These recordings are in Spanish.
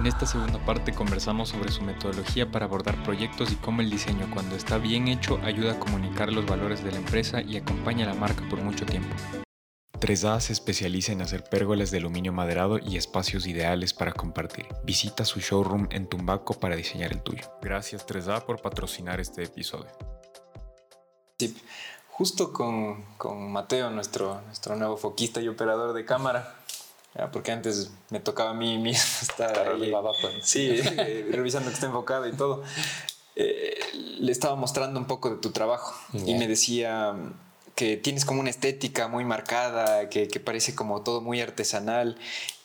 En esta segunda parte conversamos sobre su metodología para abordar proyectos y cómo el diseño, cuando está bien hecho, ayuda a comunicar los valores de la empresa y acompaña a la marca por mucho tiempo. 3A se especializa en hacer pérgolas de aluminio maderado y espacios ideales para compartir. Visita su showroom en Tumbaco para diseñar el tuyo. Gracias 3A por patrocinar este episodio. Sí, justo con, con Mateo, nuestro, nuestro nuevo foquista y operador de cámara, porque antes me tocaba a mí mismo estar ahí, pues. sí, eh, revisando que esté enfocado y todo. Eh, le estaba mostrando un poco de tu trabajo y me decía que tienes como una estética muy marcada, que, que parece como todo muy artesanal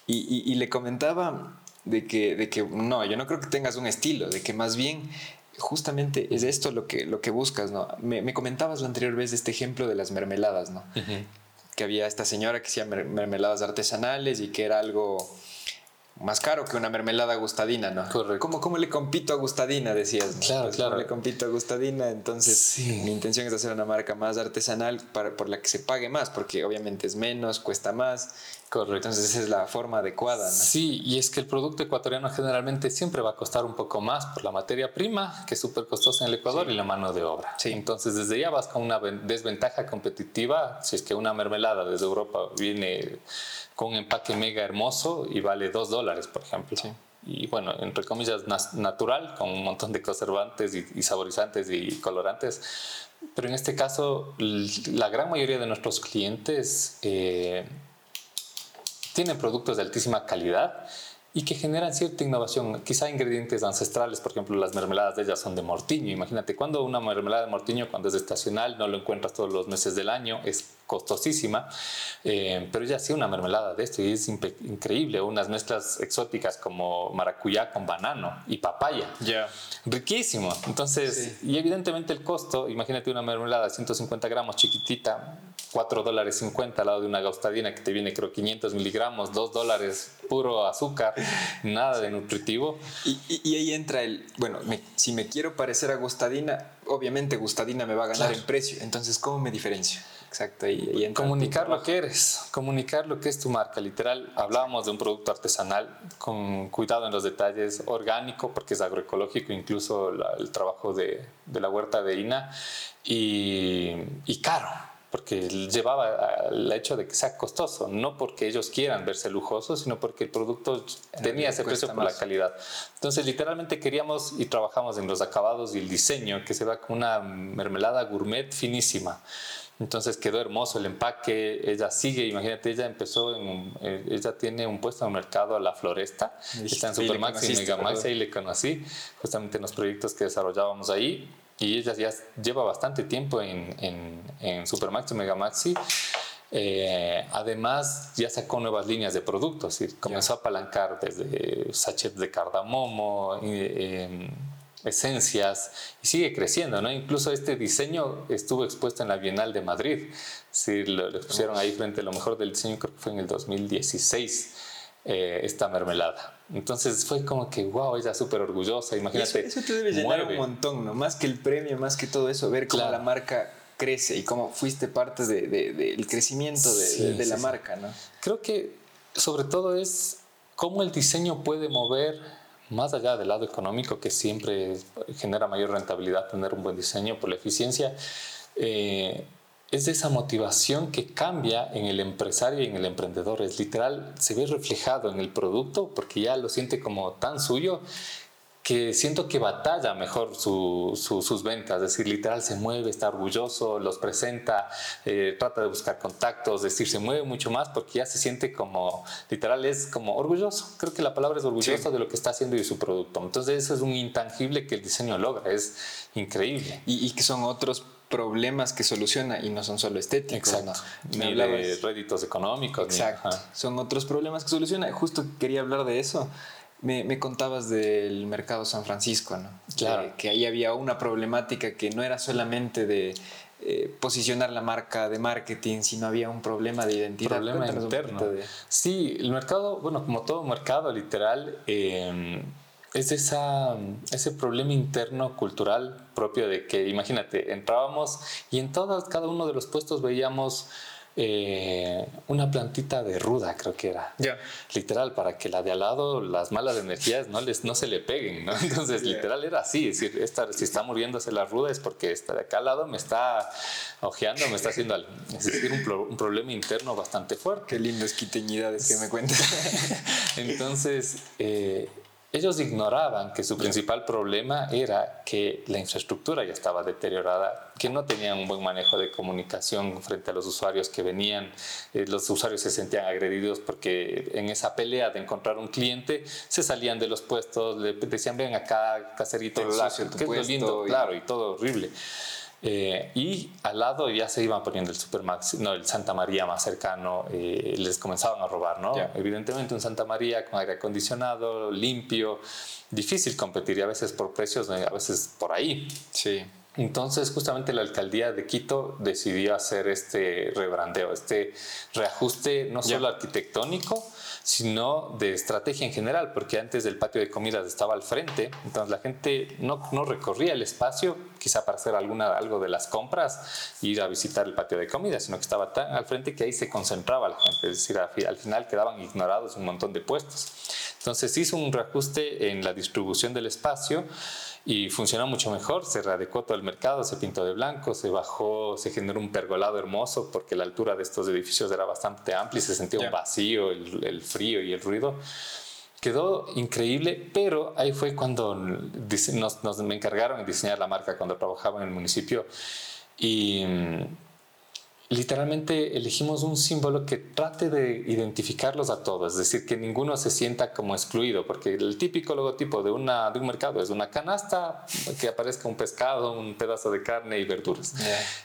y, y, le comentaba de que, de que no, yo no creo que tengas un estilo, de que más bien justamente es esto lo que, lo que buscas, ¿no? Me, me comentabas la anterior vez de este ejemplo de las mermeladas, ¿no? Que había esta señora que hacía mermeladas artesanales y que era algo más caro que una mermelada gustadina, ¿no? Correcto. ¿Cómo, cómo le compito a gustadina? Decías. Claro, claro. ¿Cómo le compito a gustadina? Entonces, mi intención es hacer una marca más artesanal para, por la que se pague más, porque obviamente es menos, cuesta más Correcto. Entonces esa es la forma adecuada. Sí, y es que el producto ecuatoriano generalmente siempre va a costar un poco más por la materia prima, que es súper costosa en el Ecuador, y la mano de obra. Sí. Entonces desde ya vas con una desventaja competitiva si es que una mermelada desde Europa viene con un empaque mega hermoso y vale dos dólares, por ejemplo. Sí. Y bueno, entre comillas, natural, con un montón de conservantes y, saborizantes y colorantes. Pero en este caso, la gran mayoría de nuestros clientes... Eh, tienen productos de altísima calidad y que generan cierta innovación, quizá ingredientes ancestrales, por ejemplo, las mermeladas de ellas son de mortiño. Imagínate, cuando una mermelada de mortiño, cuando es estacional, no lo encuentras todos los meses del año, es costosísima, eh, pero ella hacía una mermelada de esto y es increíble, unas mezclas exóticas como maracuyá con banano y papaya. Ya. Riquísimo. Entonces, y evidentemente el costo, imagínate una mermelada de 150 gramos chiquitita, 4 dólares 50 al lado de una gaustadina que te viene creo 500 miligramos, 2 dólares puro azúcar, nada de nutritivo. Y, ahí entra el, bueno, si me quiero parecer a gustadina, obviamente gustadina me va a ganar en precio, entonces ¿cómo me diferencio? Exacto, ahí, ahí Comunicar lo que eres, comunicar lo que es tu marca. Literal, hablábamos de un producto artesanal con cuidado en los detalles, orgánico, porque es agroecológico, incluso el trabajo de, de, la huerta de INA, y, y caro porque llevaba al hecho de que sea costoso, no porque ellos quieran verse lujosos, sino porque el producto tenía ese precio por la calidad. Entonces, literalmente queríamos y trabajamos en los acabados y el diseño, que se va con una mermelada gourmet finísima. Entonces quedó hermoso el empaque, ella sigue, imagínate, ella empezó, en, eh, ella tiene un puesto en el mercado a la floresta, está en Supermax y Megamax, ahí le conocí, justamente en los proyectos que desarrollábamos ahí y ella ya lleva bastante tiempo en, en, en Supermax y Megamaxi. Eh, además, ya sacó nuevas líneas de productos y comenzó a apalancar desde sachets de cardamomo, em, esencias y sigue creciendo, ¿no? Incluso este diseño estuvo expuesto en la Bienal de Madrid. Sí, lo, lo pusieron ahí frente a lo mejor del diseño, creo que fue en el 2016. Eh, esta mermelada. Entonces fue como que, wow, ella súper orgullosa, imagínate. Eso, te debe llenar un montón, ¿no? Más que el premio, más que todo eso, ver cómo la marca crece y cómo fuiste parte del de, crecimiento de, la marca, ¿no? Creo que sobre todo es cómo el diseño puede mover más allá del lado económico, que siempre genera mayor rentabilidad tener un buen diseño por la eficiencia. Eh, es de esa motivación que cambia en el empresario y en el emprendedor. Es literal, se ve reflejado en el producto porque ya lo siente como tan suyo que siento que batalla mejor sus ventas, es decir, literal se mueve, está orgulloso, los presenta, eh, trata de buscar contactos, es decir, se mueve mucho más porque ya se siente como, literal es como orgulloso, creo que la palabra es orgulloso de lo que está haciendo y de su producto. Entonces eso es un intangible que el diseño logra, es increíble. Y, y que son otros problemas que soluciona y no son solo estéticos. Exacto. Ni de réditos económicos. Exacto. son otros problemas que soluciona. Justo quería hablar de eso. Me, me contabas del mercado San Francisco, ¿no? Claro. Que, ahí había una problemática que no era solamente de eh, posicionar la marca de marketing, sino había un problema de identidad. Problema interno. Sí, el mercado, bueno, como todo mercado literal, eh, es esa, ese problema interno cultural propio de que, imagínate, entrábamos y en todas, cada uno de los puestos veíamos eh, una plantita de ruda, creo que era. Ya. Literal, para que la de al lado, las malas energías no, les, no se le peguen, ¿no? Entonces, literal era así. Es decir, esta, si está muriéndose la ruda es porque esta de acá al lado me está ojeando, me está haciendo. Es decir, un, un problema interno bastante fuerte. Qué lindas quiteñidades que me cuentas. Entonces, eh, ellos ignoraban que su principal problema era que la infraestructura ya estaba deteriorada, que no tenían un buen manejo de comunicación frente a los usuarios que venían. Eh, los usuarios se sentían agredidos porque en esa pelea de encontrar un cliente se salían de los puestos, le decían ven acá, caserito, que es lindo, claro, y todo horrible. Eh, y al lado ya se iban poniendo el Supermax, no, el Santa María más cercano, eh, les comenzaban a robar, ¿no? Evidentemente un Santa María con aire acondicionado, limpio, difícil competir y a veces por precios, a veces por ahí. Sí. Entonces, justamente la alcaldía de Quito decidió hacer este rebrandeo, este reajuste no solo arquitectónico, sino de estrategia en general, porque antes del patio de comidas estaba al frente, entonces la gente no, no recorría el espacio, quizá para hacer alguna, algo de las compras, ir a visitar el patio de comidas, sino que estaba tan al frente que ahí se concentraba la gente, es decir, al final quedaban ignorados un montón de puestos. Entonces hizo un reajuste en la distribución del espacio y funcionó mucho mejor, se readecuó todo el mercado, se pintó de blanco, se bajó, se generó un pergolado hermoso porque la altura de estos edificios era bastante amplia y se sentía un vacío, el, el, frío y el ruido. Quedó increíble, pero ahí fue cuando nos, nos, me encargaron de diseñar la marca cuando trabajaba en el municipio y literalmente elegimos un símbolo que trate de identificarlos a todos, es decir, que ninguno se sienta como excluido, porque el típico logotipo de, una, de un mercado es una canasta que aparezca un pescado, un pedazo de carne y verduras.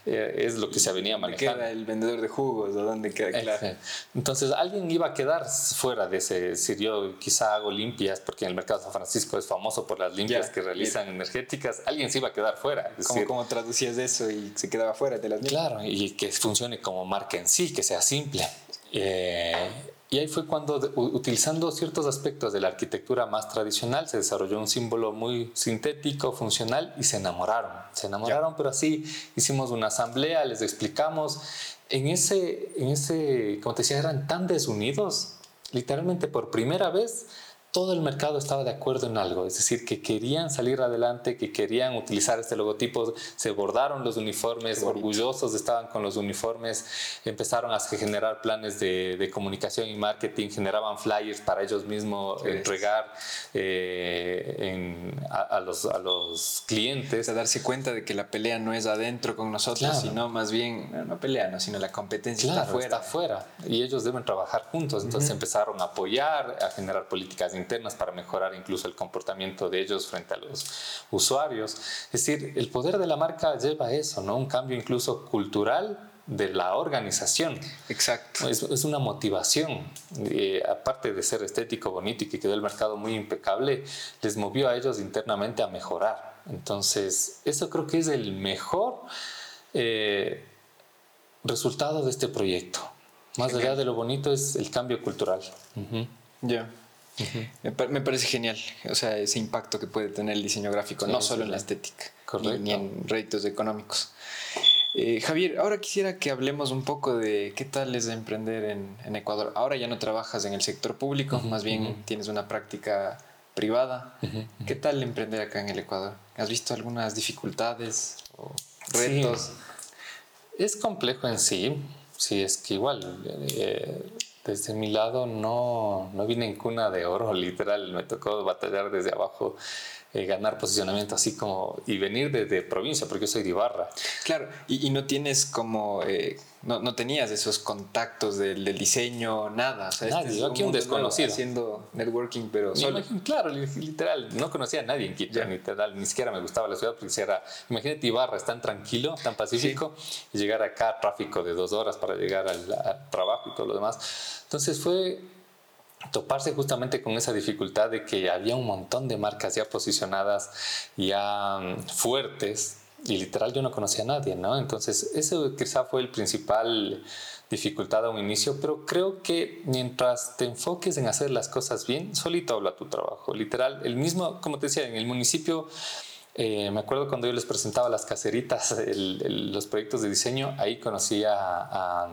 Eh, es lo que se venía manejando. queda el vendedor de jugos? ¿O dónde queda claro? Entonces, alguien iba a quedar fuera de ese, si yo quizá hago limpias, porque en el mercado de San Francisco es famoso por las limpias que realizan energéticas, alguien se iba a quedar fuera. ¿Cómo, ¿Cómo, traducías eso y se quedaba fuera de las limpias? Claro, y que funcione como marca en sí, que sea simple. Eh, y ahí fue cuando, utilizando ciertos aspectos de la arquitectura más tradicional, se desarrolló un símbolo muy sintético, funcional, y se enamoraron. Se enamoraron, pero así hicimos una asamblea, les explicamos. En ese, en ese, como te decía, eran tan desunidos, literalmente por primera vez todo el mercado estaba de acuerdo en algo, es decir, que querían salir adelante, que querían utilizar este logotipo, se bordaron los uniformes, orgullosos estaban con los uniformes, empezaron a generar planes de, comunicación y marketing, generaban flyers para ellos mismos entregar eh, a, los, a los clientes. A darse cuenta de que la pelea no es adentro con nosotros, sino más bien, no pelea, no, sino la competencia está afuera. Está afuera y ellos deben trabajar juntos, entonces empezaron a apoyar, a generar políticas internas para mejorar incluso el comportamiento de ellos frente a los usuarios. Es decir, el poder de la marca lleva a eso, ¿no? Un cambio incluso cultural de la organización. Exacto. Es, es una motivación. Eh, aparte de ser estético, bonito y que quedó el mercado muy impecable, les movió a ellos internamente a mejorar. Entonces, eso creo que es el mejor eh, resultado de este proyecto. Más allá de lo bonito es el cambio cultural. Ya me, parece genial, o sea, ese impacto que puede tener el diseño gráfico, no solo en la estética, ni, en réditos económicos. Eh, Javier, ahora quisiera que hablemos un poco de qué tal es emprender en, Ecuador. Ahora ya no trabajas en el sector público, más bien tienes una práctica privada. ¿Qué tal emprender acá en el Ecuador? ¿Has visto algunas dificultades o retos? Es complejo en sí, sí, es que igual eh, desde mi lado no, no vine en cuna de oro, literal, me tocó batallar desde abajo eh, ganar posicionamiento así como y venir desde provincia porque yo soy de Ibarra. Claro, y, no tienes como, eh, no, no, tenías esos contactos del, diseño, nada. O sea, este yo aquí un desconocido. Haciendo networking, pero solo. claro, literal, no conocía a nadie en Quito, literal, ni siquiera me gustaba la ciudad porque era, imagínate Ibarra, es tan tranquilo, tan pacífico, y llegar acá, tráfico de dos horas para llegar al, al trabajo y todo lo demás. Entonces fue toparse justamente con esa dificultad de que había un montón de marcas ya posicionadas, ya mm, fuertes, y literal yo no conocía a nadie, ¿no? Entonces, eso quizá fue el principal dificultad a un inicio, pero creo que mientras te enfoques en hacer las cosas bien, solito habla tu trabajo. Literal, el mismo, como te decía, en el municipio, eh, me acuerdo cuando yo les presentaba las caseritas, los proyectos de diseño, ahí conocí a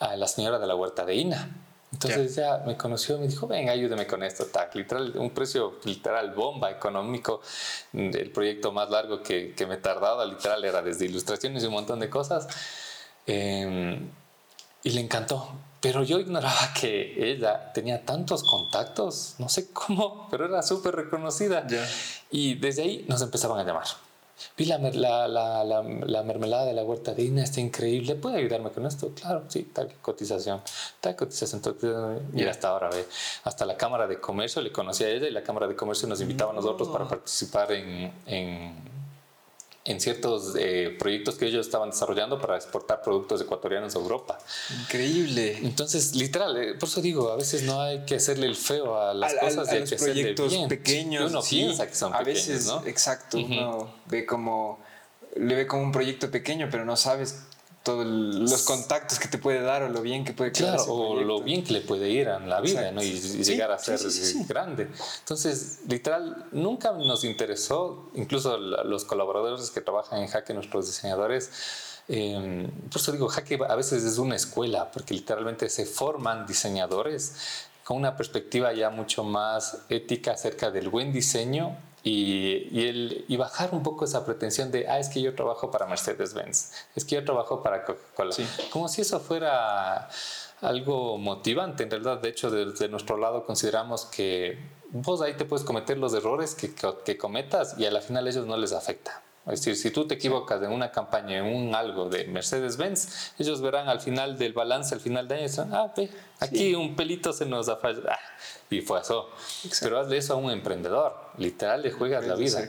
a la señora de la huerta de Ina. Entonces ya me conoció y me dijo, ven, ayúdeme con esto, tac, literal, un precio literal bomba económico, el proyecto más largo que, que me tardaba, literal, era desde ilustraciones y un montón de cosas. Em, y le encantó. Pero yo ignoraba que ella tenía tantos contactos, no sé cómo, pero era súper reconocida. Y desde ahí nos empezaban a llamar. Vi la, la, la, la, mermelada de la huerta de Ina, está increíble. ¿Puede ayudarme con esto? Claro, sí, tal cotización, tal cotización. Y hasta ahora, ve, hasta la Cámara de Comercio le conocía a ella y la Cámara de Comercio nos invitaba a nosotros para participar en, en en ciertos eh, proyectos que ellos estaban desarrollando para exportar productos ecuatorianos a Europa. Increíble. Entonces, literal, eh, por eso digo, a veces no hay que hacerle el feo a las cosas, a, los proyectos pequeños. Uno piensa que son a pequeños, veces, ¿no? Exacto, uno ve como le ve como un proyecto pequeño, pero no sabes todos los contactos que te puede dar o lo bien que puede quedar. Claro, o lo bien que le puede ir en la vida ¿no? y, llegar a ser grande. Entonces, literal, nunca nos interesó, incluso los colaboradores que trabajan en Jaque, nuestros diseñadores, eh, por eso digo, Jaque a veces es una escuela, porque literalmente se forman diseñadores con una perspectiva ya mucho más ética acerca del buen diseño y, y, el, y, bajar un poco esa pretensión de, ah, es que yo trabajo para Mercedes-Benz, es que yo trabajo para Coca-Cola. Como si eso fuera algo motivante. En realidad, de hecho, desde nuestro lado consideramos que vos ahí te puedes cometer los errores que, que cometas y a la final a ellos no les afecta. Es decir, si tú te equivocas en una campaña, en un algo de Mercedes-Benz, ellos verán al final del balance, al final de año, ah, ve, aquí un pelito se nos ha fallado. Ah, y fue eso. Pero hazle eso a un emprendedor. Literal, le juegas la vida.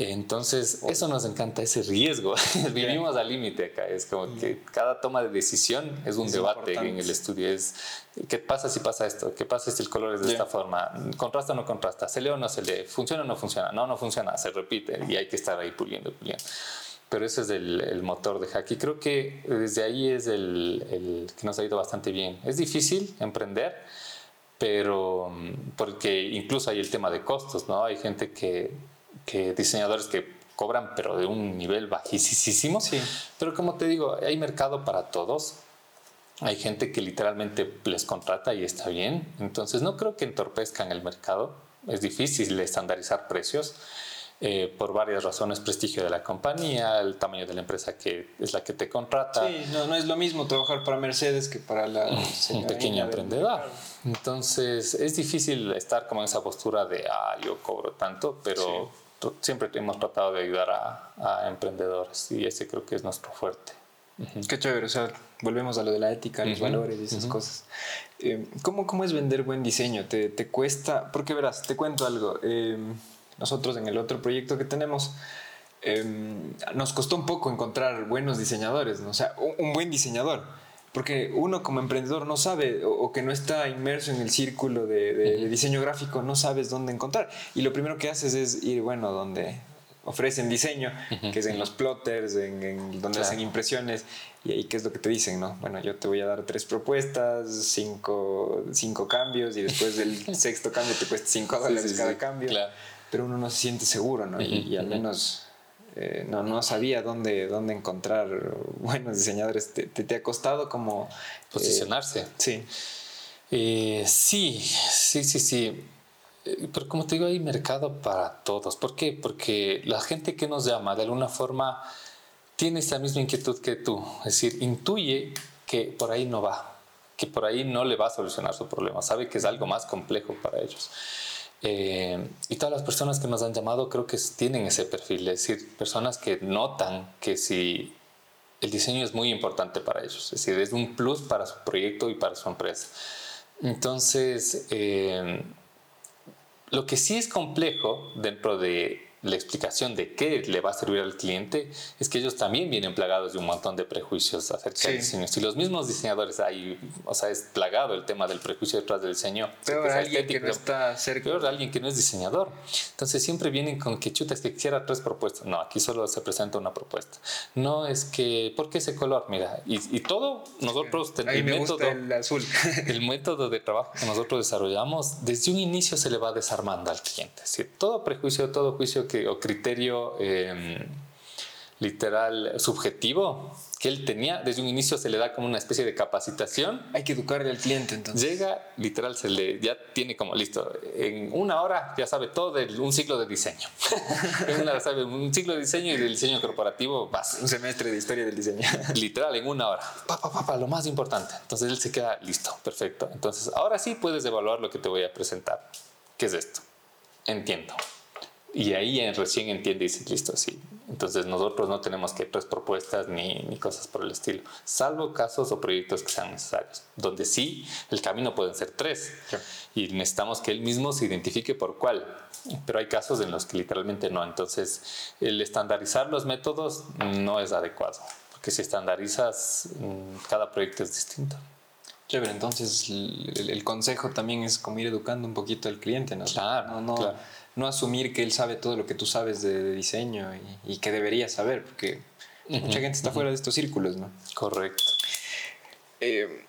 Entonces, eso nos encanta, ese riesgo. Vivimos al límite acá. Es como que cada toma de decisión es un debate en el estudio. Es, ¿qué pasa si pasa esto? ¿Qué pasa si el color es de esta forma? ¿Contrasta o no contrasta? ¿Se lee o no se lee? ¿Funciona o no funciona? No, no funciona. Se repite y hay que estar ahí puliendo, puliendo. Pero ese es el, el motor de Hack. Y creo que desde ahí es el, el que nos ha ido bastante bien. Es difícil emprender pero mm, porque incluso hay el tema de costos, ¿no? Hay gente que que diseñadores que cobran, pero de un nivel bajísimo. Sí. Pero como te digo, hay mercado para todos. Hay gente que literalmente les contrata y está bien. Entonces no creo que entorpezcan el mercado. Es difícil estandarizar precios. Eh, por varias razones, prestigio de la compañía, el tamaño de la empresa que es la que te contrata. Sí, no, no es lo mismo trabajar para Mercedes que para la un pequeño emprendedor. Entonces es difícil estar como en esa postura de, ah, yo cobro tanto, pero siempre hemos tratado de ayudar a, emprendedores y ese creo que es nuestro fuerte. Qué chévere, o sea, volvemos a lo de la ética, los valores y esas cosas. Eh, ¿cómo, ¿cómo, es vender buen diseño? ¿Te, ¿Te, cuesta? Porque verás, te cuento algo. Em, nosotros en el otro proyecto que tenemos, em, nos costó un poco encontrar buenos diseñadores, ¿no? o sea, un buen diseñador porque uno como emprendedor no sabe o, que no está inmerso en el círculo de, diseño gráfico, no sabes dónde encontrar. Y lo primero que haces es ir, bueno, donde ofrecen diseño, que es en los plotters, en, donde hacen impresiones, y ahí qué es lo que te dicen, ¿no? Bueno, yo te voy a dar tres propuestas, cinco, cinco cambios, y después del sexto cambio te cuesta cinco dólares cada cambio. Pero uno no se siente seguro, ¿no? y, al menos eh, no, no sabía dónde, dónde encontrar buenos diseñadores. ¿Te, te, ha costado como... Eh, Posicionarse. sí. Eh, sí, sí, sí, sí. Pero como te digo, hay mercado para todos. ¿Por qué? Porque la gente que nos llama de alguna forma tiene esa misma inquietud que tú. Es decir, intuye que por ahí no va, que por ahí no le va a solucionar su problema. Sabe que es algo más complejo para ellos. Eh, y todas las personas que nos han llamado creo que tienen ese perfil, es decir, personas que notan que si el diseño es muy importante para ellos, es decir, es un plus para su proyecto y para su empresa. Entonces, eh, lo que sí es complejo dentro de la explicación de qué le va a servir al cliente es que ellos también vienen plagados de un montón de prejuicios acerca del diseño. Si los mismos diseñadores hay, o sea, es plagado el tema del prejuicio detrás del diseño. Peor alguien que no está cerca. Peor alguien que no es diseñador. Entonces siempre vienen con que chuta, es que quisiera tres propuestas. No, aquí solo se presenta una propuesta. No es que, ¿por qué ese color? Mira, y, todo nosotros, el método, el azul. el método de trabajo que nosotros desarrollamos, desde un inicio se le va desarmando al cliente. Es decir, todo prejuicio, todo juicio que, o criterio em, literal subjetivo que él tenía. Desde un inicio se le da como una especie de capacitación. Hay que educarle al cliente entonces. Llega, literal, se le ya tiene como listo. En una hora ya sabe todo de un ciclo de diseño. en una hora sabe un ciclo de diseño y del diseño corporativo vas. Un semestre de historia del diseño. literal, en una hora. Pa, pa, pa, lo más importante. Entonces él se queda listo, perfecto. Entonces ahora sí puedes evaluar lo que te voy a presentar. ¿Qué es esto? Entiendo. Y ahí recién entiende y dice, listo, sí, entonces nosotros no tenemos que tres propuestas ni, ni, cosas por el estilo, salvo casos o proyectos que sean necesarios, donde sí el camino pueden ser tres. Y necesitamos que él mismo se identifique por cuál, pero hay casos en los que literalmente no, entonces el estandarizar los métodos no es adecuado, porque si estandarizas mm, cada proyecto es distinto. Chévere, entonces el, consejo también es como ir educando un poquito al cliente, ¿no? Claro, no, claro no asumir que él sabe todo lo que tú sabes de, diseño y, que debería saber, porque mucha gente está fuera de estos círculos, ¿no? Correcto. Eh,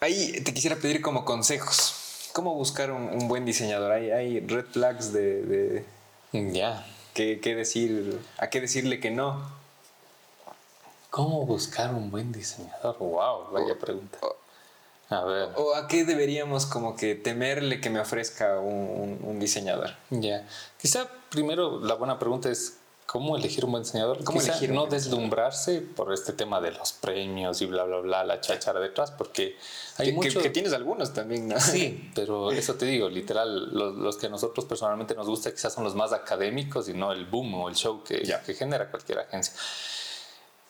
ahí te quisiera pedir como consejos. ¿Cómo buscar un, buen diseñador? Hay, hay red flags de... ya. ¿qué, decir? ¿A qué decirle que no? ¿Cómo buscar un buen diseñador? Wow, vaya pregunta. ¿O a qué deberíamos como que temerle que me ofrezca un, diseñador? Ya. Quizá primero la buena pregunta es cómo elegir un buen diseñador. ¿Cómo elegir no deslumbrarse por este tema de los premios y bla, bla, bla, la chachara detrás, porque hay muchos... que, tienes algunos también, ¿no? Sí, pero eso te digo, literal, los, que a nosotros personalmente nos gusta quizás son los más académicos y no el boom o el show que, que genera cualquier agencia.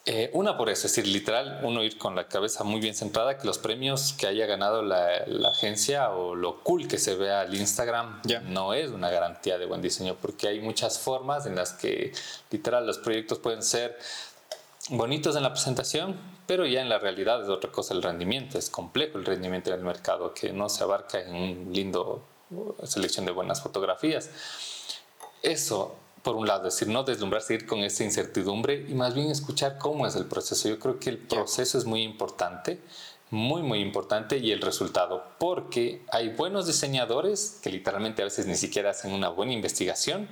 Eh, una por eso, es decir, literal, uno ir con la cabeza muy bien centrada, que los premios que haya ganado la, agencia o lo cool que se vea al Instagram no es una garantía de buen diseño, porque hay muchas formas en las que literal los proyectos pueden ser bonitos en la presentación, pero ya en la realidad es otra cosa el rendimiento, es complejo el rendimiento en el mercado, que no se abarca en un lindo uh, selección de buenas fotografías. Eso por un lado, es decir, no deslumbrarse, ir con esa incertidumbre y más bien escuchar cómo es el proceso. Yo creo que el proceso es muy importante, muy, muy importante y el resultado, porque hay buenos diseñadores que literalmente a veces ni siquiera hacen una buena investigación,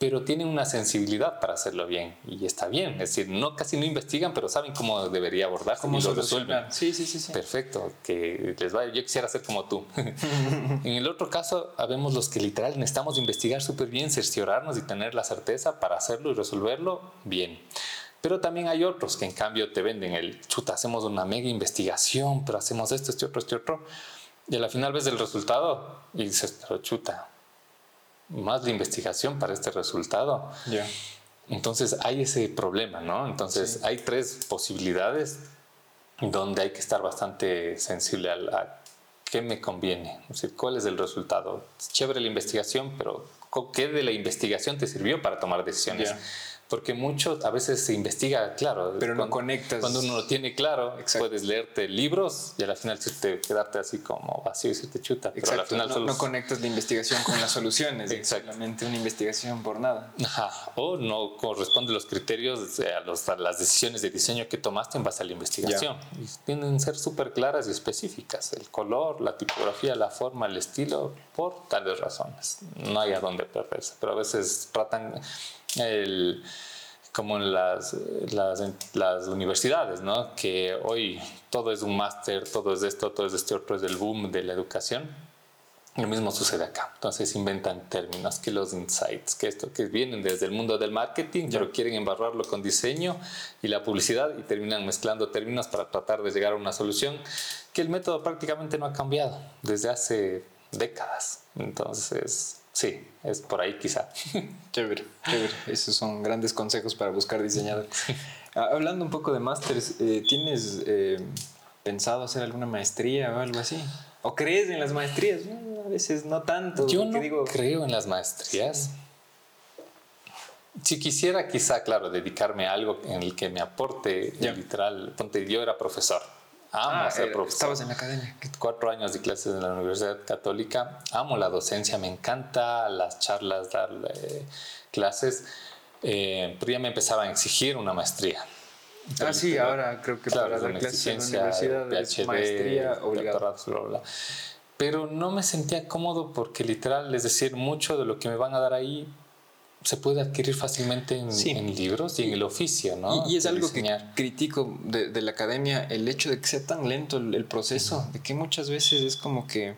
pero tienen una sensibilidad para hacerlo bien y está bien. Es decir, no casi no investigan, pero saben cómo debería abordar, cómo lo resuelven. Sí, sí, sí, Perfecto, que les vaya. Yo quisiera ser como tú. en el otro caso, habemos los que literal necesitamos investigar súper bien, cerciorarnos y tener la certeza para hacerlo y resolverlo bien. Pero también hay otros que en cambio te venden el chuta, hacemos una mega investigación, pero hacemos esto, este otro, este otro. Y al final ves el resultado y dices, chuta, más de investigación para este resultado. Entonces hay ese problema, ¿no? Entonces hay tres posibilidades donde hay que estar bastante sensible a, qué me conviene, decir, cuál es el resultado. Chévere la investigación, pero ¿qué de la investigación te sirvió para tomar decisiones? Porque mucho a veces se investiga, claro. Pero no conectas. Cuando uno lo tiene claro, puedes leerte libros y al final quedarte así como vacío y se te chuta. Pero al final no, conectas la investigación con las soluciones. Exactamente una investigación por nada. Ajá. O no corresponde los criterios a, los, a, las decisiones de diseño que tomaste en base a la investigación. Y tienen que ser súper claras y específicas. El color, la tipografía, la forma, el estilo, por tales razones. No hay a dónde perderse. Pero a veces tratan el, como en las, las, las, universidades, ¿no? que hoy todo es un máster, todo es esto, todo es este otro, es el boom de la educación. Lo mismo sucede acá. Entonces inventan términos, que los insights, que esto, que vienen desde el mundo del marketing, pero quieren embarrarlo con diseño y la publicidad y terminan mezclando términos para tratar de llegar a una solución que el método prácticamente no ha cambiado desde hace décadas. Entonces, Sí, es por ahí quizá. Chévere, chévere. Esos son grandes consejos para buscar diseñadores. Ah, hablando un poco de másters, eh, ¿tienes eh, pensado hacer alguna maestría o algo así? ¿O crees en las maestrías? a veces no tanto. Yo no digo... creo en las maestrías. Si quisiera quizá, claro, dedicarme a algo en el que me aporte, literal, ponte, yo era profesor Amo ah, ser profesor. Estabas en la academia. Cuatro años de clases en la Universidad Católica. Amo la docencia, me encanta las charlas, dar eh, clases. Eh, pero ya me empezaba a exigir una maestría. ah, sí, ahora creo que para dar clases en la universidad es maestría obligada. Pero no me sentía cómodo porque literal, es decir, mucho de lo que me van a dar ahí se puede adquirir fácilmente en, libros y en el oficio, ¿no? Y, es algo que critico de, la academia, el hecho de que sea tan lento el, proceso, de que muchas veces es como que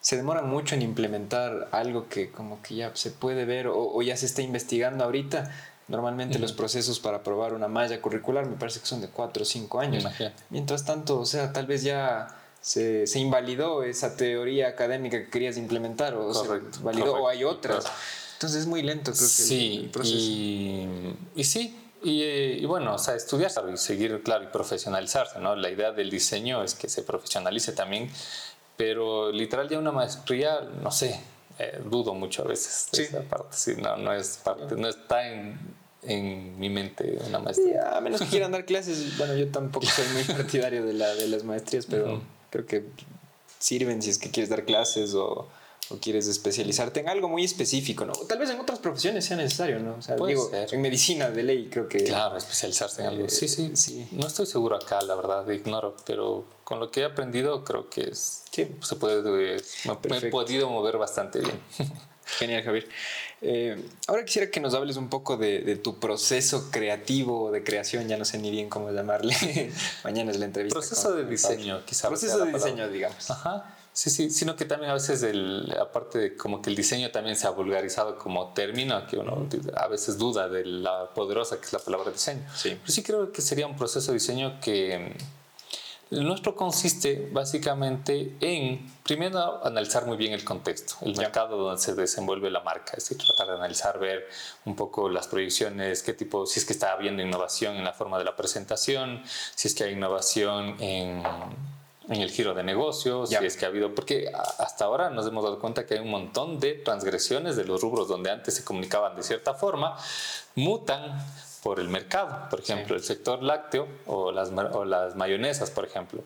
se demora mucho en implementar algo que como que ya se puede ver o, ya se está investigando ahorita. Normalmente los procesos para aprobar una malla curricular me parece que son de cuatro o cinco años. Mientras tanto, o sea, tal vez ya se, se, invalidó esa teoría académica que querías implementar o se validó o hay otras. Entonces es muy lento, creo que sí, el proceso. Y, sí, y, bueno, o sea, estudiar y seguir, claro, y profesionalizarse, ¿no? La idea del diseño es que se profesionalice también, pero literal ya una maestría, no sé, eh, dudo mucho a veces de esa parte, sí, no, no es parte, no está en, en mi mente una maestría. a menos que quieran dar clases, bueno, yo tampoco soy muy partidario de, la, de las maestrías, pero creo que sirven si es que quieres dar clases o o quieres especializarte en algo muy específico, ¿no? Tal vez en otras profesiones sea necesario, ¿no? O sea, digo, en medicina de ley creo que... Claro, especializarse en algo. Eh, sí, sí, sí. No estoy seguro acá, la verdad, ignoro, pero con lo que he aprendido creo que es, sí. se puede... Eh, me, he podido mover bastante bien. Genial, Javier. Eh, ahora quisiera que nos hables un poco de, tu proceso creativo de creación, ya no sé ni bien cómo llamarle. Mañana es la entrevista. Proceso de diseño, quizás. Proceso de diseño, digamos. Ajá. Sí, sí, sino que también a veces, el, aparte de como que el diseño también se ha vulgarizado como término, que uno a veces duda de la poderosa que es la palabra diseño. Sí. Pero sí creo que sería un proceso de diseño que el nuestro consiste básicamente en, primero, analizar muy bien el contexto, el mercado donde se desenvuelve la marca, es decir, tratar de analizar, ver un poco las proyecciones, qué tipo, si es que está habiendo innovación en la forma de la presentación, si es que hay innovación en en el giro de negocios, si es que ha habido, porque hasta ahora nos hemos dado cuenta que hay un montón de transgresiones de los rubros donde antes se comunicaban de cierta forma, mutan por el mercado, por ejemplo, el sector lácteo o las, o las mayonesas, por ejemplo.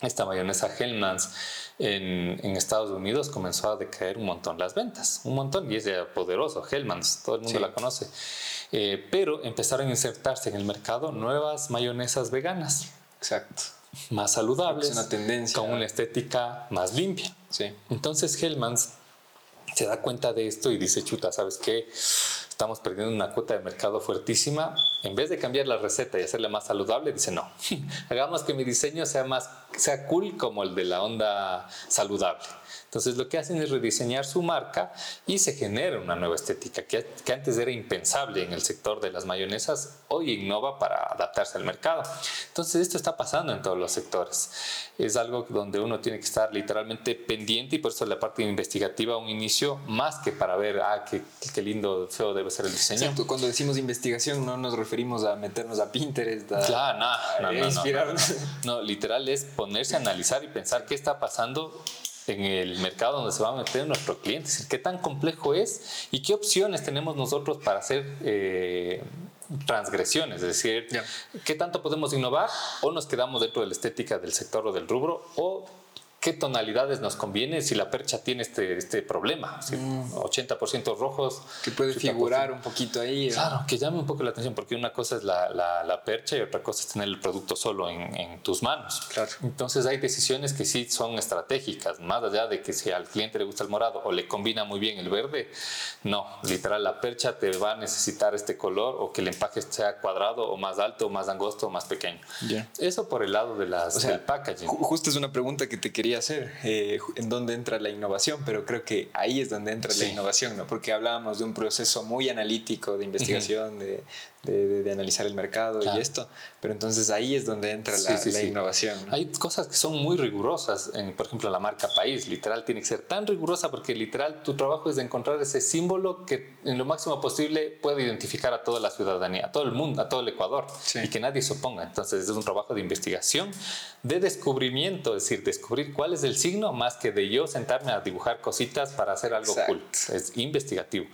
Esta mayonesa Hellmann's en, en, Estados Unidos comenzó a decaer un montón las ventas, un montón, y es poderoso, Hellmann's, todo el mundo la conoce. Eh, pero empezaron a insertarse en el mercado nuevas mayonesas veganas. Exacto más saludables, una tendencia. con una estética más limpia. Sí. Entonces Hellmans se da cuenta de esto y dice, chuta, ¿sabes qué? Estamos perdiendo una cuota de mercado fuertísima. En vez de cambiar la receta y hacerla más saludable, dice, no, hagamos que mi diseño sea más, sea cool como el de la onda saludable. Entonces lo que hacen es rediseñar su marca y se genera una nueva estética que, que, antes era impensable en el sector de las mayonesas, hoy innova para adaptarse al mercado. Entonces esto está pasando en todos los sectores. Es algo donde uno tiene que estar literalmente pendiente y por eso la parte investigativa un inicio más que para ver, ah, qué, qué lindo, feo debe ser el diseño. cuando decimos investigación no nos referimos a meternos a Pinterest, a, claro, no, no, inspirarnos. no, literal es ponerse a analizar y pensar qué está pasando en el mercado donde se va a meter nuestro cliente, es decir, qué tan complejo es y qué opciones tenemos nosotros para hacer eh, transgresiones, es decir, qué tanto podemos innovar o nos quedamos dentro de la estética del sector o del rubro o qué tonalidades nos conviene si la percha tiene este, este problema. 80% mm. rojos. Que puede figurar un poquito ahí. Claro, que llame un poco la atención, porque una cosa es la, la, percha y otra cosa es tener el producto solo en, en, tus manos. Claro. Entonces hay decisiones que sí son estratégicas, más allá de que si al cliente le gusta el morado o le combina muy bien el verde, no, literal, la percha te va a necesitar este color o que el empaque sea cuadrado o más alto, o más angosto o más pequeño. Eso por el lado de las, del packaging. Justo es una pregunta que te quería hacer, eh, en dónde entra la innovación, pero creo que ahí es donde entra la innovación, ¿no? Porque hablábamos de un proceso muy analítico de investigación, de, de, analizar el mercado y esto, pero entonces ahí es donde entra la, innovación. Hay cosas que son muy rigurosas, en, por ejemplo, la marca país, literal, tiene que ser tan rigurosa porque literal tu trabajo es de encontrar ese símbolo que en lo máximo posible puede identificar a toda la ciudadanía, a todo el mundo, a todo el Ecuador, y que nadie se oponga. Entonces es un trabajo de investigación, de descubrimiento, es decir, descubrir cuál es el signo más que de yo sentarme a dibujar cositas para hacer algo cool. Es investigativo.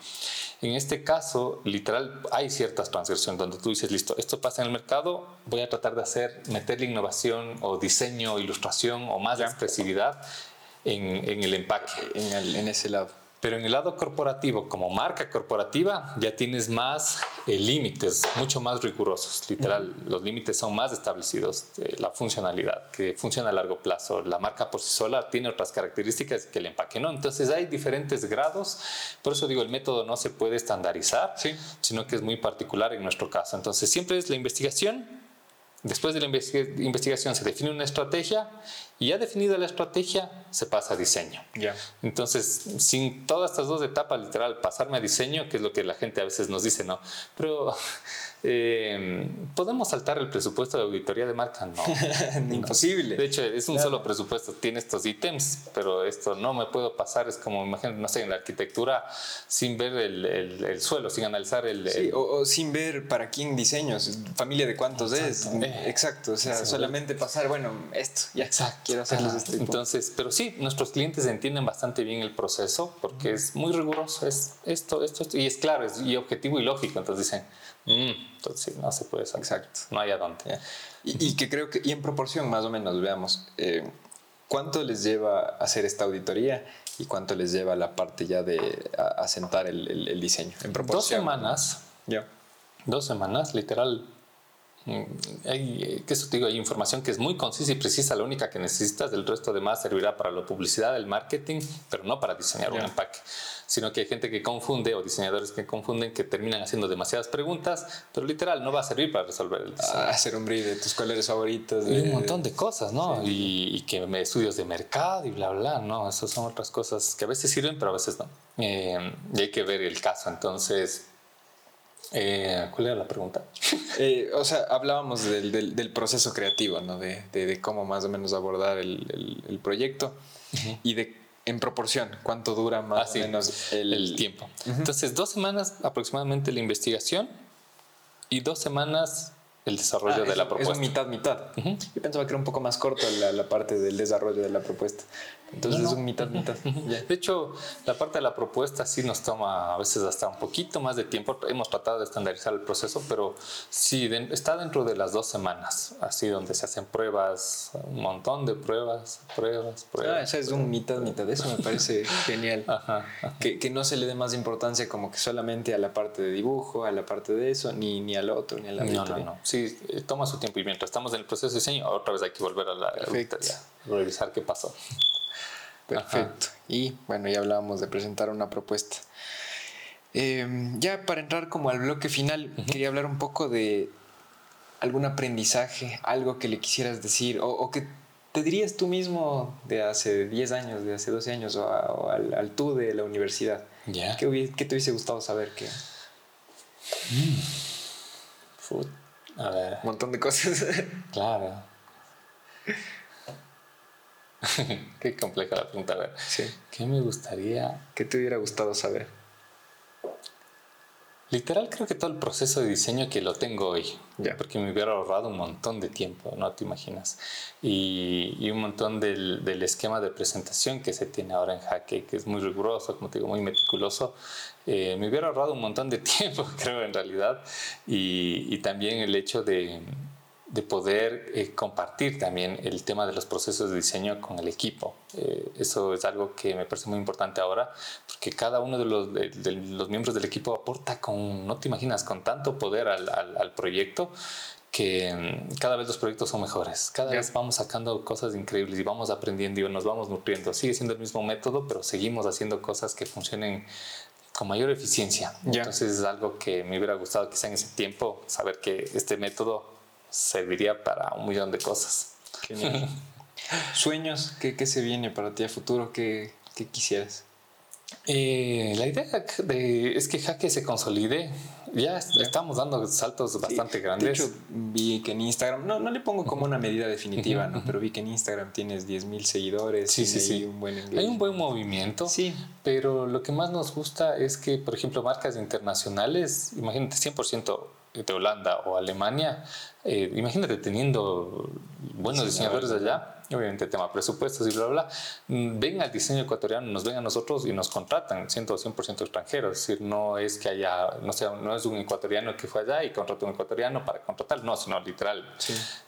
En este caso, literal, hay ciertas transgresiones donde tú dices, listo, esto pasa en el mercado, voy a tratar de hacer, meterle innovación o diseño, ilustración o más expresividad en, en, el empaque. En, en, ese lado. Pero en el lado corporativo, como marca corporativa, ya tienes más eh, límites, mucho más rigurosos. Literal, los límites son más establecidos. Eh, la funcionalidad, que funciona a largo plazo. La marca por sí sola tiene otras características que el empaque no. Entonces hay diferentes grados. Por eso digo, el método no se puede estandarizar, sino que es muy particular en nuestro caso. Entonces siempre es la investigación Después de la investigación se define una estrategia y ya definida la estrategia se pasa a diseño. Entonces, sin todas estas dos etapas, literal, pasarme a diseño, que es lo que la gente a veces nos dice, ¿no? Pero eh, ¿Podemos saltar el presupuesto de auditoría de marca? No. Imposible. De hecho, es un solo presupuesto, tiene estos ítems, pero esto no me puedo pasar. Es como, imagínate, no sé, en la arquitectura, sin ver el, el, suelo, sin analizar el. Sí, o, sin ver para quién diseños, familia de cuántos es. Eh, exacto, o sea, solamente pasar, bueno, esto, ya, Exacto. quiero hacerles este Entonces, pero sí, nuestros clientes entienden bastante bien el proceso porque es muy riguroso, es esto, esto, esto, y es claro, es y objetivo y lógico. Entonces dicen, Mm, entonces no se puede Exacto. No hay a dónde. Y, que creo que, y en proporción más o menos, veamos, eh, ¿cuánto les lleva hacer esta auditoría y cuánto les lleva la parte ya de asentar el, el, diseño? En proporción. Dos semanas. Ya. Dos semanas, literal. Mm, hay, que eso te digo, hay información que es muy concisa y precisa, la única que necesitas, del resto de más servirá para la publicidad, el marketing, pero no para diseñar un empaque sino que hay gente que confunde o diseñadores que confunden que terminan haciendo demasiadas preguntas, pero literal no va a servir para resolver el diseño. hacer un brief de tus colores favoritos. Y un montón de cosas, ¿no? Y, que me estudios de mercado y bla, bla, ¿no? Esas son otras cosas que a veces sirven, pero a veces no. Eh, y hay que ver el caso, entonces... Eh, ¿Cuál era la pregunta? Eh, o sea, hablábamos del, del, proceso creativo, ¿no? De, de, cómo más o menos abordar el, el, proyecto y de en proporción, ¿cuánto dura más ah, o menos el, tiempo? Entonces, dos semanas aproximadamente la investigación y dos semanas el desarrollo ah, de la propuesta. Es mitad, mitad. Yo pensaba que era un poco más corto la, la, parte del desarrollo de la propuesta. Entonces es un mitad, mitad. De hecho, la parte de la propuesta sí nos toma a veces hasta un poquito más de tiempo. Hemos tratado de estandarizar el proceso, pero sí está dentro de las dos semanas, así donde se hacen pruebas, un montón de pruebas, pruebas, pruebas. Ah, esa es un mitad, mitad. Eso me parece genial. Que, que, no se le dé más importancia como que solamente a la parte de dibujo, a la parte de eso, ni, ni al otro, ni a la No, no, no. Sí, eh, toma su tiempo y mientras estamos en el proceso de diseño, otra vez hay que volver a la auditoría, revisar qué pasó. Perfecto. Y bueno, ya hablábamos de presentar una propuesta. Eh, ya para entrar como al bloque final, quería hablar un poco de algún aprendizaje, algo que le quisieras decir o, que te dirías tú mismo de hace 10 años, de hace 12 años o, al, tú de la universidad. ¿Ya? ¿Qué, te hubiese gustado saber? Que... Mm. A ver. Un montón de cosas. claro. Qué compleja la pregunta. A ver, ¿qué me gustaría? ¿Qué te hubiera gustado saber? Literal creo que todo el proceso de diseño que lo tengo hoy, porque me hubiera ahorrado un montón de tiempo, no te imaginas, y, un montón del, del, esquema de presentación que se tiene ahora en Jaque, que es muy riguroso, como te digo, muy meticuloso, eh, me hubiera ahorrado un montón de tiempo, creo en realidad, y, y también el hecho de, de poder eh, compartir también el tema de los procesos de diseño con el equipo. Eh, eso es algo que me parece muy importante ahora, porque cada uno de los, de, los miembros del equipo aporta con, no te imaginas, con tanto poder al, al, proyecto que mm, cada vez los proyectos son mejores, cada vez vamos sacando cosas increíbles y vamos aprendiendo y nos vamos nutriendo. Sigue siendo el mismo método, pero seguimos haciendo cosas que funcionen con mayor eficiencia. Entonces es algo que me hubiera gustado quizá en ese tiempo, saber que este método serviría para un millón de cosas. ¿Sueños? ¿Qué, ¿Qué, se viene para ti a futuro? ¿Qué, qué quisieras? Eh, la idea de, es que Jaque se consolide. Ya, estamos dando saltos bastante grandes. De hecho, vi que en Instagram, no, no le pongo como una medida definitiva, ¿no? pero vi que en Instagram tienes 10.000 seguidores. Sí, sí, sí. Un buen hay un buen movimiento. Sí. Pero lo que más nos gusta es que, por ejemplo, marcas internacionales, imagínate, 100% de Holanda o Alemania eh, imagínate teniendo buenos diseñadores allá, obviamente tema presupuestos y bla, bla, bla, ven al diseño ecuatoriano, nos ven a nosotros y nos contratan, siendo 100% extranjeros. Es decir, no es que haya, no, sea, no es un ecuatoriano que fue allá y contrató un ecuatoriano para contratar, no, sino literal.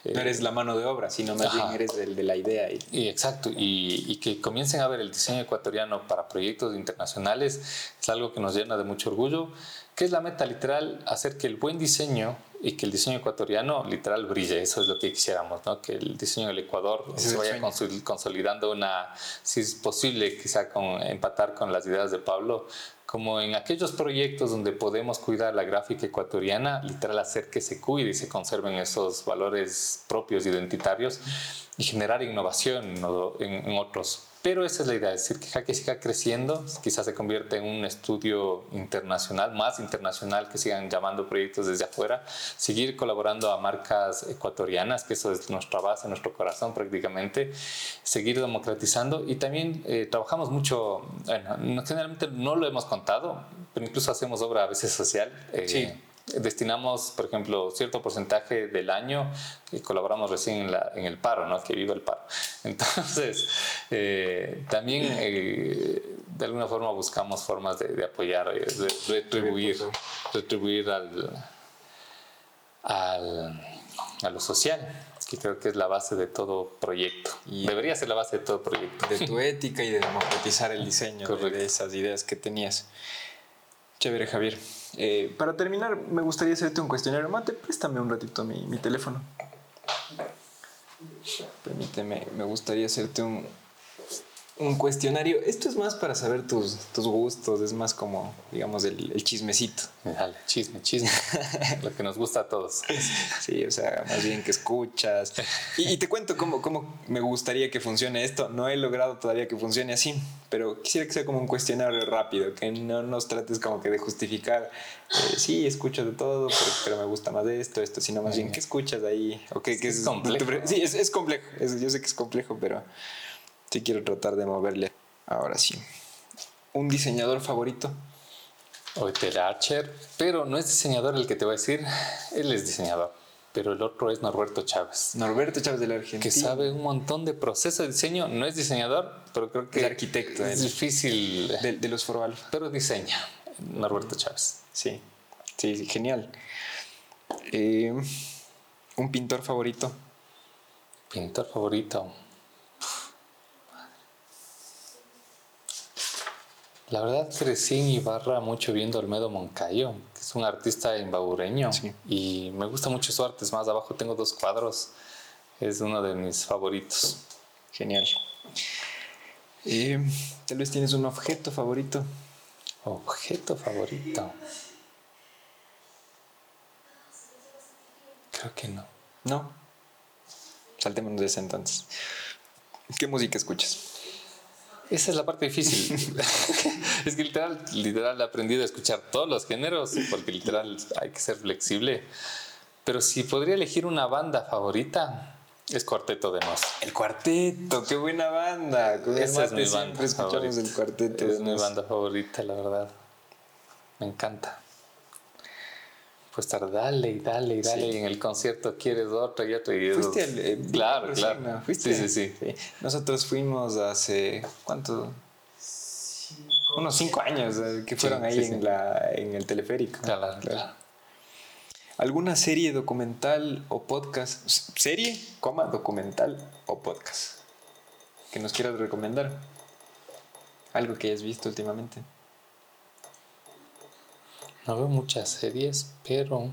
no eres la mano de obra, sino más bien eres el de la idea. Y, exacto, y, y, que comiencen a ver el diseño ecuatoriano para proyectos internacionales es algo que nos llena de mucho orgullo. ¿Qué es la meta literal? Hacer que el buen diseño y que el diseño ecuatoriano literal brille. Eso es lo que quisiéramos, ¿no? que el diseño del Ecuador se vaya consolidando una, si es posible, quizá con, empatar con las ideas de Pablo, como en aquellos proyectos donde podemos cuidar la gráfica ecuatoriana, literal hacer que se cuide y se conserven esos valores propios identitarios y generar innovación en otros pero esa es la idea, es decir, que Jaque siga creciendo, quizás se convierta en un estudio internacional, más internacional, que sigan llamando proyectos desde afuera, seguir colaborando a marcas ecuatorianas, que eso es nuestra base, nuestro corazón prácticamente, seguir democratizando y también eh, trabajamos mucho, bueno, generalmente no lo hemos contado, pero incluso hacemos obra a veces social. Eh, sí destinamos, por ejemplo, cierto porcentaje del año y colaboramos recién en, el paro, ¿no? Que viva el paro. Entonces, eh, también eh, de alguna forma buscamos formas de, apoyar, de, retribuir, retribuir al, al, a lo social que creo que es la base de todo proyecto. Y Debería ser la base de todo proyecto. De tu ética y de democratizar el diseño de esas ideas que tenías. Chévere, Javier. Eh, para terminar, me gustaría hacerte un cuestionario. Mate, préstame un ratito mi, mi teléfono. Permíteme, me gustaría hacerte un, un cuestionario. Esto es más para saber tus, tus gustos, es más como, digamos, el, el chismecito. Dale, chisme, chisme. Lo que nos gusta a todos. Sí, o sea, más bien que escuchas. Y, te cuento cómo, cómo me gustaría que funcione esto. No he logrado todavía que funcione así, pero quisiera que sea como un cuestionario rápido, que no nos trates como que de justificar, eh, sí, escucho de todo, pero, me gusta más de esto, esto, sino más bien, ¿qué escuchas ahí? ¿O qué, es, complejo? sí, es, es complejo. yo sé que es complejo, pero Sí quiero tratar de moverle. Ahora sí. ¿Un diseñador favorito? Oetel Archer, pero no es diseñador el que te voy a decir, él es diseñador, pero el otro es Norberto Chávez. Norberto Chávez de la Argentina. Que sabe un montón de procesos de diseño, no es diseñador, pero creo que... Es arquitecto. Es difícil. De, los Foro Pero diseña, Norberto Chávez. Sí, sí, genial. Eh, ¿Un pintor favorito? Pintor favorito. La verdad crecí en Ibarra mucho viendo Olmedo Moncayo, que es un artista embabureño y me gusta mucho su arte. Más abajo tengo dos cuadros, es uno de mis favoritos. Genial. Eh, Tal vez tienes un objeto favorito. Objeto favorito. Creo que no. No. Saltémonos de ese entonces. ¿Qué música escuchas? Esa es la parte difícil. es que literal, literal he aprendido a escuchar todos los géneros, porque literal hay que ser flexible. Pero si podría elegir una banda favorita, es Cuarteto de Nos. El Cuarteto, qué buena banda. Esa es mi banda favorita. el Cuarteto. Es mi banda favorita, la verdad. Me encanta pues estar dale y dale y dale y en el concierto quieres otra y otra y Fuiste al, eh, claro, claro. ¿Fuiste? Sí, sí, sí, Nosotros fuimos hace, ¿cuánto? Unos cinco años eh, que fueron ahí en, la, en el teleférico. Claro, claro. ¿Alguna serie documental o podcast? ¿Serie, coma, documental o podcast? Que nos quieras recomendar. Algo que hayas visto últimamente. No veo muchas series, pero...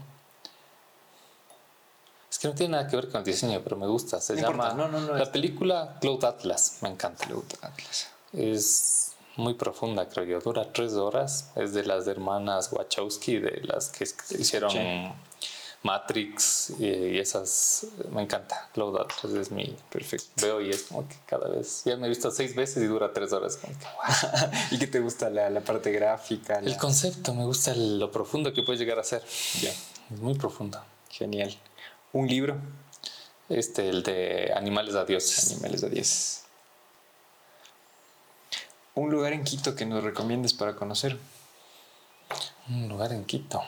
Es que no tiene nada que ver con el diseño, pero me gusta. Se llama... No, no, no, la película Cloud Atlas, me encanta. Cloud Atlas. Es muy profunda, creo yo. Dura tres horas. Es de las hermanas Wachowski, de las que hicieron... Matrix y, esas me encanta. Cloud Atlas es mi perfecto. Veo y es como que cada vez ya me he visto seis veces y dura tres horas. Como que, ¿Y qué te gusta la, la parte gráfica? El concepto, me gusta lo profundo que puede llegar a ser. Ya. Es muy profundo. Genial. ¿Un libro? Este, el de Animales a Dioses. Animales a Dioses. ¿Un lugar en Quito que nos recomiendes para conocer? Un lugar en Quito.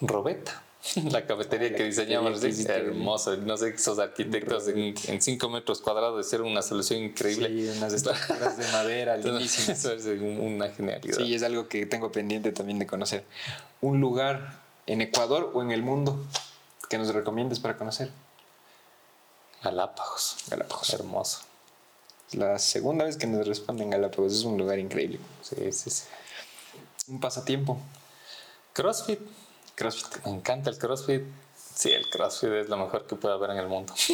Robeta. la cafetería que diseñamos, es hermoso. No sé, esos arquitectos en, en cinco metros cuadrados de ser una solución increíble. Sí, unas estructuras de madera lindísimas. Eso es una genialidad. Sí, es algo que tengo pendiente también de conocer. Un lugar en Ecuador o en el mundo que nos recomiendes para conocer. Galápagos. Galápagos. Hermoso. La segunda vez que nos responden Galápagos es un lugar increíble. Sí, sí, sí. Un pasatiempo. CrossFit. CrossFit. Me encanta el CrossFit. Sí, el CrossFit es lo mejor que puede haber en el mundo.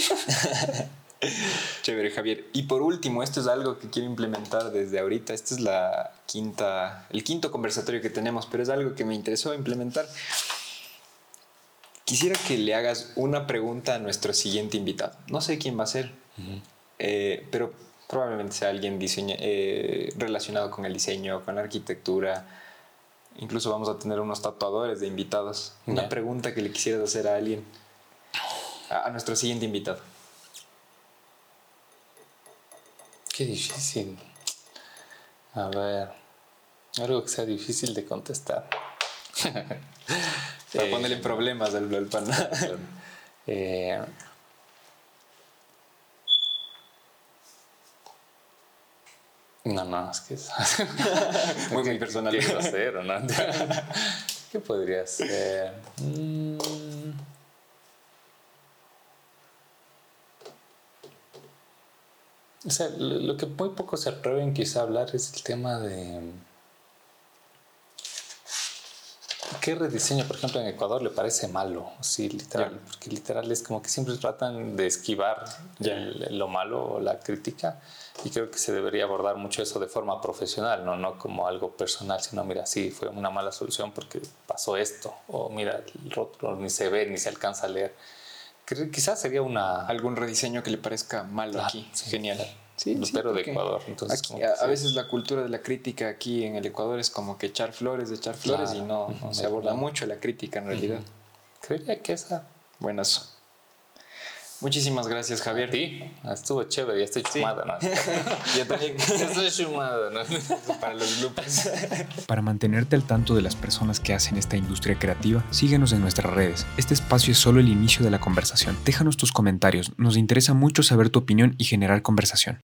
Chévere, Javier. Y por último, esto es algo que quiero implementar desde ahorita. Este es la quinta, el quinto conversatorio que tenemos, pero es algo que me interesó implementar. Quisiera que le hagas una pregunta a nuestro siguiente invitado. No sé quién va a ser, eh, pero probablemente sea alguien eh, relacionado con el diseño, con la arquitectura. Incluso vamos a tener unos tatuadores de invitados. Una pregunta que le quisieras hacer a alguien, a nuestro siguiente invitado. Qué difícil. A ver, algo que sea difícil de contestar. Para ponerle problemas al, al pan. eh, no, no, es que es muy, muy personal. ¿Qué, hacer, no? ¿Qué podría ser? Mm. O sea, lo que muy poco se atreven quizá a hablar es el tema de ¿Qué rediseño, por ejemplo, en Ecuador le parece malo? Sí, literal. Porque literal es como que siempre tratan de esquivar lo malo o la crítica. Y creo que se debería abordar mucho eso de forma profesional, no, no como algo personal, sino mira, sí, fue una mala solución porque pasó esto. O mira, el rótulo ni se ve, ni se alcanza a leer. Quizás sería una... Algún rediseño que le parezca malo aquí. Genial. Sí, pero de Ecuador. Entonces, a, veces la cultura de la crítica aquí en el Ecuador es como que echar flores, echar flores y no, se aborda mucho la crítica en realidad. Creería que esa. Buenas. Muchísimas gracias, Javier. Sí, estuvo chévere, ya estoy chumada, ¿no? Yo también estoy chumada, ¿no? Para los grupos. Para mantenerte al tanto de las personas que hacen esta industria creativa, síguenos en nuestras redes. Este espacio es solo el inicio de la conversación. Déjanos tus comentarios, nos interesa mucho saber tu opinión y generar conversación.